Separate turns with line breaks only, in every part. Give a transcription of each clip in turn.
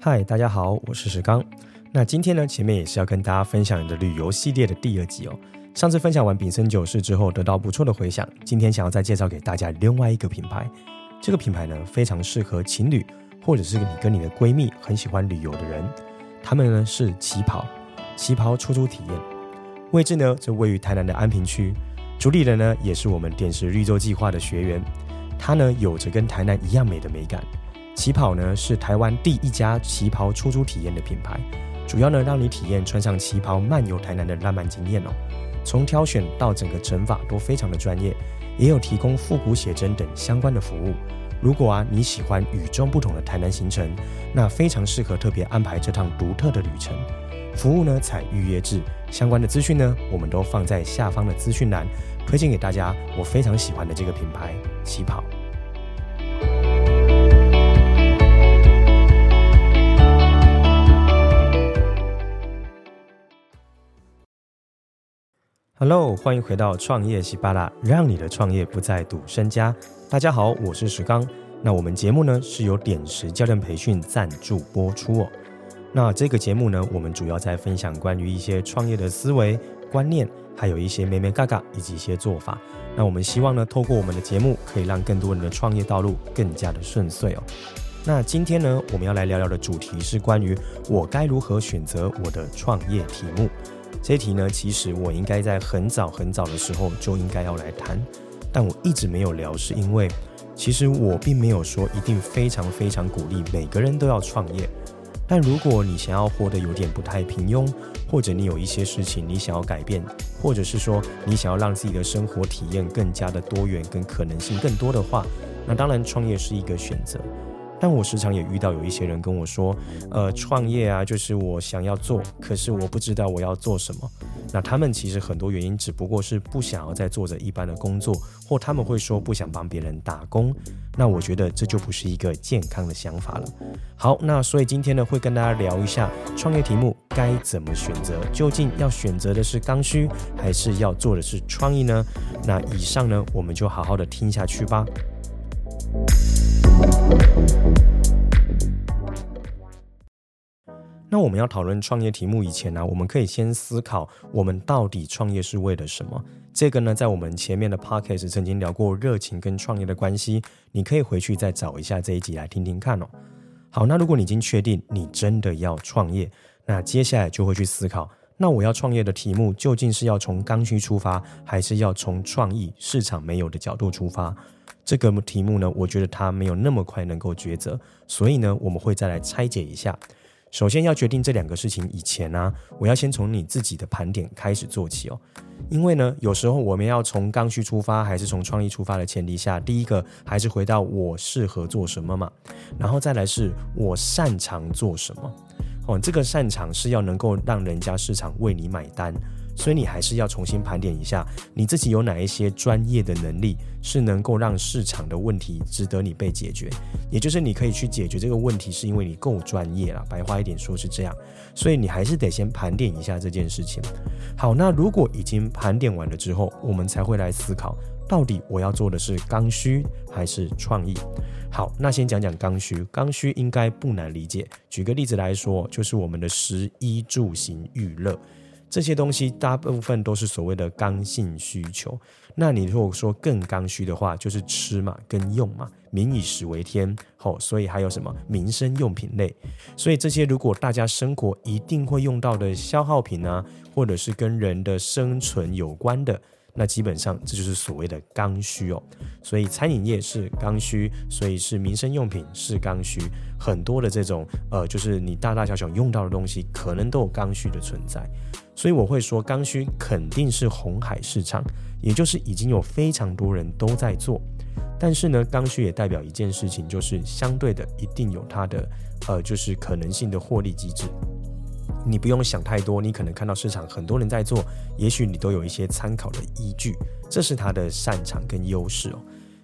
嗨，大家好，我是石刚。那今天呢，前面也是要跟大家分享的旅游系列的第二集哦。上次分享完丙申酒事之后，得到不错的回响。今天想要再介绍给大家另外一个品牌，这个品牌呢，非常适合情侣，或者是你跟你的闺蜜很喜欢旅游的人。他们呢是旗袍，旗袍出租体验，位置呢就位于台南的安平区。主理人呢也是我们点拾绿洲计划的学员，他呢有着跟台南一样美的美感。旗袍呢是台湾第一家旗袍出租体验的品牌，主要呢让你体验穿上旗袍漫游台南的浪漫经验哦。从挑选到整个整法都非常的专业，也有提供复古写真等相关的服务。如果啊你喜欢与众不同的台南行程，那非常适合特别安排这趟独特的旅程。服务呢采预约制，相关的资讯呢我们都放在下方的资讯栏，推荐给大家。我非常喜欢的这个品牌旗袍。Hello，欢迎回到创业喜巴拉，让你的创业不再赌身家。大家好，我是石刚。那我们节目呢是由点石教练培训赞助播出哦。那这个节目呢，我们主要在分享关于一些创业的思维观念，还有一些眉眉角角以及一些做法。那我们希望呢，透过我们的节目，可以让更多人的创业道路更加的顺遂哦。那今天呢，我们要来聊聊的主题是关于我该如何选择我的创业题目。这题呢，其实我应该在很早很早的时候就应该要来谈，但我一直没有聊，是因为其实我并没有说一定非常非常鼓励每个人都要创业。但如果你想要活得有点不太平庸，或者你有一些事情你想要改变，或者是说你想要让自己的生活体验更加的多元跟可能性更多的话，那当然创业是一个选择。但我时常也遇到有一些人跟我说，呃，创业啊，就是我想要做，可是我不知道我要做什么。那他们其实很多原因只不过是不想要再做着一般的工作，或他们会说不想帮别人打工。那我觉得这就不是一个健康的想法了。好，那所以今天呢，会跟大家聊一下创业题目该怎么选择，究竟要选择的是刚需，还是要做的是创意呢？那以上呢，我们就好好的听下去吧。那我们要讨论创业题目以前呢，我们可以先思考我们到底创业是为了什么。这个呢，在我们前面的 podcast 曾经聊过热情跟创业的关系，你可以回去再找一下这一集来听听看哦。好，那如果你已经确定你真的要创业，那接下来就会去思考，那我要创业的题目究竟是要从刚需出发，还是要从创意市场没有的角度出发？这个题目呢，我觉得它没有那么快能够抉择，所以呢，我们会再来拆解一下。首先要决定这两个事情以前呢、我要先从你自己的盘点开始做起哦。因为呢，有时候我们要从刚需出发，还是从创意出发的前提下，第一个还是回到我适合做什么嘛，然后再来是我擅长做什么哦。这个擅长是要能够让人家市场为你买单。所以你还是要重新盘点一下，你自己有哪一些专业的能力是能够让市场的问题值得你被解决，也就是你可以去解决这个问题，是因为你够专业了。白话一点说是这样，所以你还是得先盘点一下这件事情。好，那如果已经盘点完了之后，我们才会来思考，到底我要做的是刚需还是创意。好，那先讲讲刚需，刚需应该不难理解。举个例子来说，就是我们的食衣住行娱乐。这些东西大部分都是所谓的刚性需求。那你如果说更刚需的话，就是吃嘛，跟用嘛，民以食为天，好、所以还有什么民生用品类。所以这些如果大家生活一定会用到的消耗品啊，或者是跟人的生存有关的。那基本上这就是所谓的刚需哦，所以餐饮业是刚需，所以是民生用品是刚需，很多的这种呃，就是你大大小小用到的东西，可能都有刚需的存在。所以我会说，刚需肯定是红海市场，也就是已经有非常多人都在做。但是呢，刚需也代表一件事情，就是相对的一定有它的呃，就是可能性的获利机制。你不用想太多，你可能看到市场很多人在做，也许你都有一些参考的依据，这是他的擅长跟优势哦。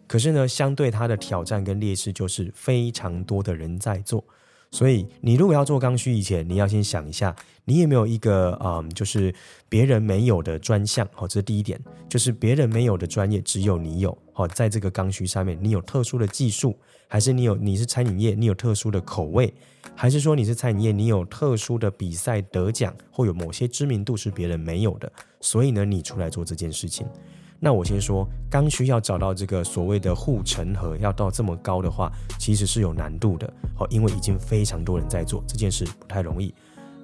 可是呢，相对他的挑战跟劣势就是非常多的人在做，所以你如果要做刚需以前，你要先想一下，你有没有一个嗯，就是别人没有的专项，好，这是第一点，就是别人没有的专业只有你有，好，在这个刚需上面你有特殊的技术。还是你有你是餐饮业，你有特殊的口味，还是说你是餐饮业，你有特殊的比赛得奖，或有某些知名度是别人没有的，所以呢，你出来做这件事情。那我先说，刚需要找到这个所谓的护城河，要到这么高的话，其实是有难度的哦，因为已经非常多人在做这件事，不太容易。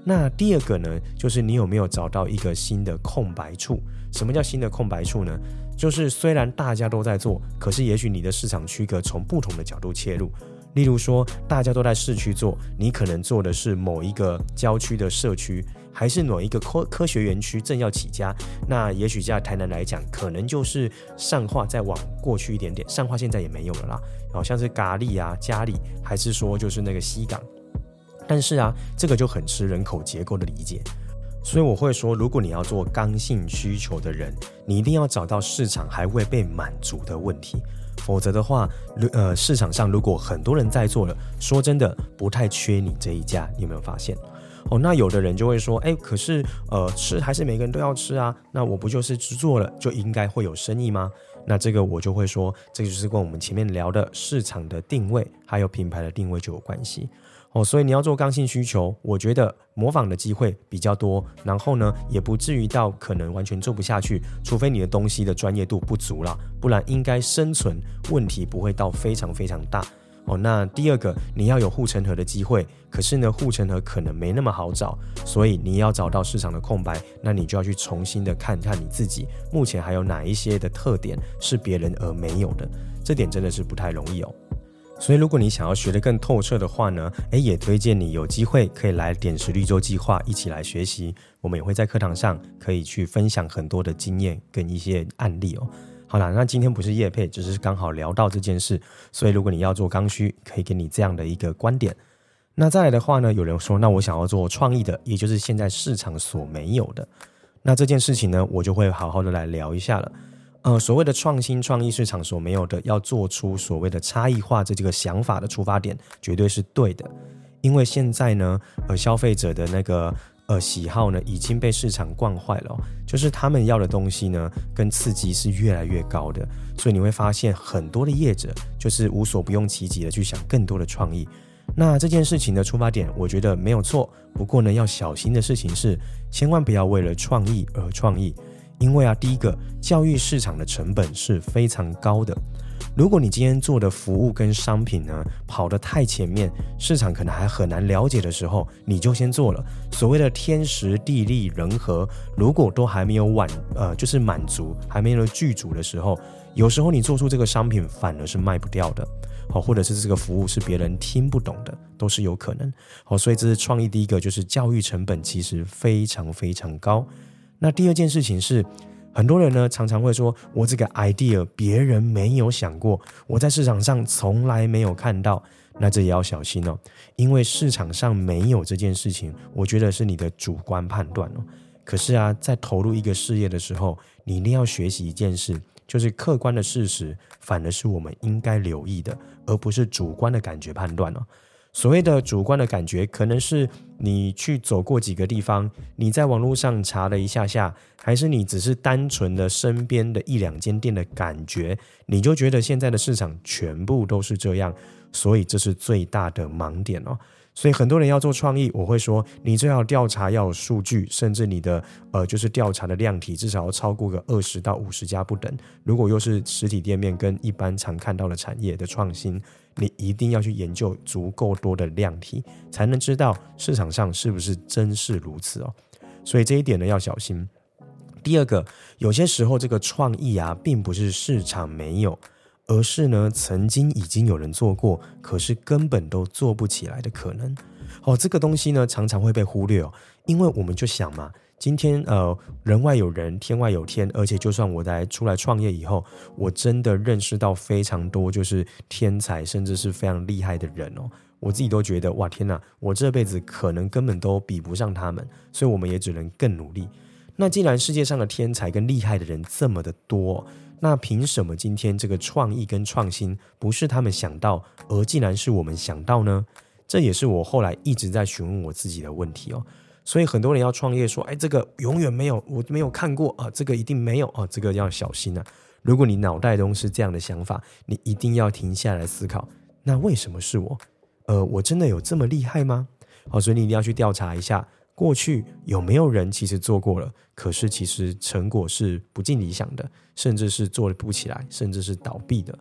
那第二个呢，就是你有没有找到一个新的空白处？什么叫新的空白处呢？就是虽然大家都在做，可是也许你的市场区隔从不同的角度切入。例如说，大家都在市区做，你可能做的是某一个郊区的社区，还是某一个科科学园区正要起家。那也许在台南来讲，可能就是上化再往过去一点点，上化现在也没有了啦。好像是咖喱啊、嘉里，还是说就是那个西港。但是啊，这个就很吃人口结构的理解。所以我会说，如果你要做刚性需求的人，你一定要找到市场还未被满足的问题。否则的话，呃，市场上如果很多人在做了，说真的不太缺你这一家，你有没有发现？哦，那有的人就会说，哎，可是呃，吃还是每个人都要吃啊，那我不就是只做了就应该会有生意吗？那这个我就会说，这就是跟我们前面聊的市场的定位还有品牌的定位就有关系。哦，所以你要做刚性需求，我觉得模仿的机会比较多，然后呢，也不至于到可能完全做不下去，除非你的东西的专业度不足了，不然应该生存问题不会到非常非常大。哦，那第二个，你要有护城河的机会，可是呢，护城河可能没那么好找，所以你要找到市场的空白，那你就要去重新的看看你自己目前还有哪一些的特点是别人而没有的，这点真的是不太容易哦。所以，如果你想要学得更透彻的话呢，诶，也推荐你有机会可以来点石绿洲计划一起来学习。我们也会在课堂上可以去分享很多的经验跟一些案例哦。好啦，那今天不是业配，只是刚好聊到这件事。所以，如果你要做刚需，可以给你这样的一个观点。那再来的话呢，有人说，那我想要做创意的，也就是现在市场所没有的。那这件事情呢，我就会好好的来聊一下了。呃，所谓的创新创意市场所没有的，要做出所谓的差异化，这几个想法的出发点绝对是对的。因为现在呢，呃，消费者的那个呃喜好呢已经被市场惯坏了，就是他们要的东西呢跟刺激是越来越高的，所以你会发现很多的业者就是无所不用其极的去想更多的创意。那这件事情的出发点，我觉得没有错。不过呢，要小心的事情是，千万不要为了创意而创意。因为啊，第一个教育市场的成本是非常高的。如果你今天做的服务跟商品呢跑得太前面，市场可能还很难了解的时候，你就先做了。所谓的天时地利人和，如果都还没有满呃，就是满足，还没有具足的时候，有时候你做出这个商品反而是卖不掉的，好，或者是这个服务是别人听不懂的，都是有可能。好，所以这是创意第一个，就是教育成本其实非常非常高。那第二件事情是，很多人呢常常会说，我这个 idea 别人没有想过，我在市场上从来没有看到，那这也要小心哦，因为市场上没有这件事情，我觉得是你的主观判断哦。可是啊，在投入一个事业的时候，你一定要学习一件事，就是客观的事实反而是我们应该留意的，而不是主观的感觉判断哦。所谓的主观的感觉，可能是你去走过几个地方，你在网络上查了一下下，还是你只是单纯的身边的一两间店的感觉，你就觉得现在的市场全部都是这样，所以这是最大的盲点哦。所以很多人要做创意，我会说，你最好调查要有数据，甚至你的呃就是调查的量体至少要超过个二十到五十家不等。如果又是实体店面跟一般常看到的产业的创新。你一定要去研究足够多的量体，才能知道市场上是不是真是如此哦。所以这一点呢要小心。第二个，有些时候这个创意啊，并不是市场没有，而是呢曾经已经有人做过，可是根本都做不起来的可能。哦，这个东西呢常常会被忽略哦，因为我们就想嘛。今天呃，人外有人，天外有天，而且就算我在出来创业以后，我真的认识到非常多就是天才，甚至是非常厉害的人哦。我自己都觉得哇，天哪，我这辈子可能根本都比不上他们，所以我们也只能更努力。那既然世界上的天才跟厉害的人这么的多，那凭什么今天这个创意跟创新不是他们想到，而竟然是我们想到呢？这也是我后来一直在询问我自己的问题哦。所以很多人要创业，说：“哎，这个永远没有，我没有看过啊，这个一定没有啊，这个要小心啊。”如果你脑袋中是这样的想法，你一定要停下来思考，那为什么是我？呃，我真的有这么厉害吗？好，所以你一定要去调查一下，过去有没有人其实做过了，可是其实成果是不尽理想的，甚至是做不起来，甚至是倒闭的。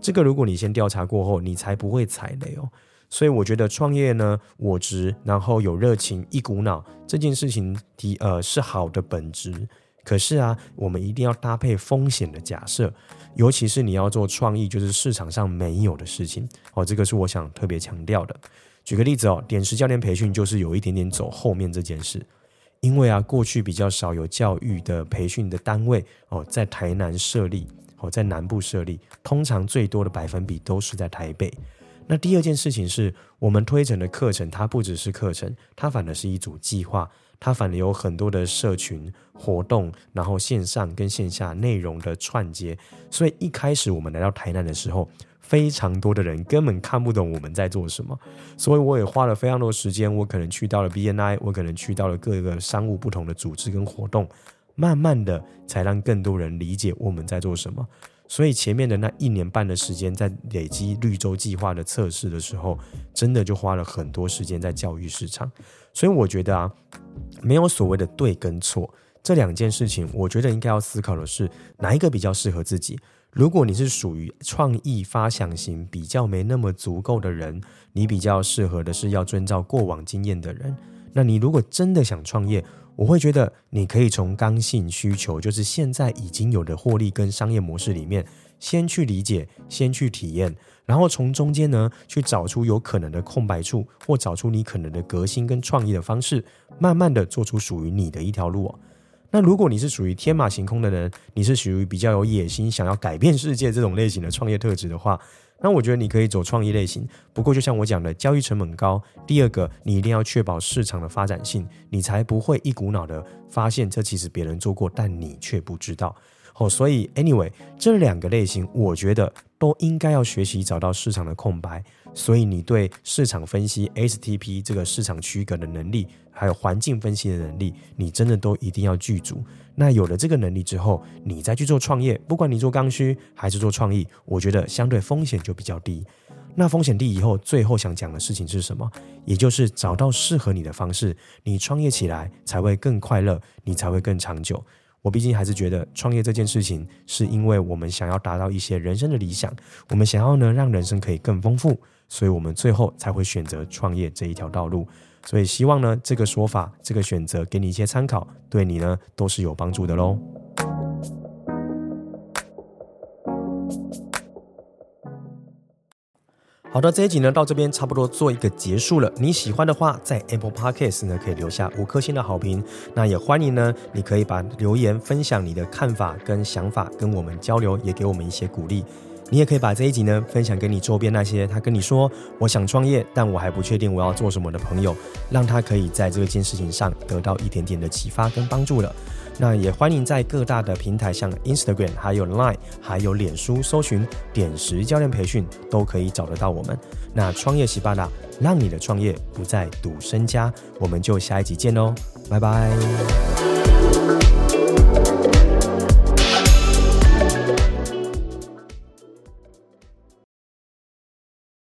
这个如果你先调查过后，你才不会踩雷哦。所以我觉得创业呢，我执，然后有热情，一股脑这件事情提呃是好的本质。可是啊，我们一定要搭配风险的假设，尤其是你要做创意，就是市场上没有的事情哦。这个是我想特别强调的。举个例子哦，点石教练培训就是有一点点走后面这件事，因为啊，过去比较少有教育的培训的单位哦，在台南设立哦，在南部设立，通常最多的百分比都是在台北。那第二件事情是我们推陈的课程，它不只是课程，它反而是一组计划。它反而有很多的社群活动，然后线上跟线下内容的串接，所以一开始我们来到台南的时候，非常多的人根本看不懂我们在做什么，所以我也花了非常多时间，我可能去到了 BNI，我可能去到了各个商务不同的组织跟活动，慢慢的才让更多人理解我们在做什么。所以前面的那一年半的时间，在累积绿洲计划的测试的时候，真的就花了很多时间在教育市场。所以我觉得啊，没有所谓的对跟错这两件事情，我觉得应该要思考的是哪一个比较适合自己。如果你是属于创意发想型比较没那么足够的人，你比较适合的是要遵照过往经验的人。那你如果真的想创业，我会觉得你可以从刚性需求，就是现在已经有的获利跟商业模式里面，先去理解，先去体验，然后从中间呢去找出有可能的空白处，或找出你可能的革新跟创意的方式，慢慢的做出属于你的一条路。那如果你是属于天马行空的人，你是属于比较有野心、想要改变世界这种类型的创业特质的话，那我觉得你可以走创意类型，不过就像我讲的，交易成本高。第二个，你一定要确保市场的发展性，你才不会一股脑的发现这其实别人做过，但你却不知道。哦，所以 anyway，这两个类型，我觉得都应该要学习找到市场的空白。所以你对市场分析 STP 这个市场区隔的能力，还有环境分析的能力，你真的都一定要具足。那有了这个能力之后，你再去做创业，不管你做刚需还是做创意，我觉得相对风险就比较低。那风险低以后，最后想讲的事情是什么？也就是找到适合你的方式，你创业起来才会更快乐，你才会更长久。我毕竟还是觉得创业这件事情，是因为我们想要达到一些人生的理想，我们想要呢让人生可以更丰富，所以我们最后才会选择创业这一条道路。所以希望呢这个说法，这个选择给你一些参考，对你呢都是有帮助的喽。好的，这一集呢到这边差不多做一个结束了。你喜欢的话，在 Apple Podcast 呢可以留下五颗星的好评。那也欢迎呢，你可以把留言分享你的看法跟想法，跟我们交流，也给我们一些鼓励。你也可以把这一集呢分享给你周边那些他跟你说我想创业，但我还不确定我要做什么的朋友，让他可以在这件事情上得到一点点的启发跟帮助了。那也欢迎在各大的平台，像 Instagram、还有 Line、还有脸书，搜寻“点石教练培训”，都可以找得到我们。那创业喜巴拉，让你的创业不再赌身家。我们就下一集见喽，拜拜。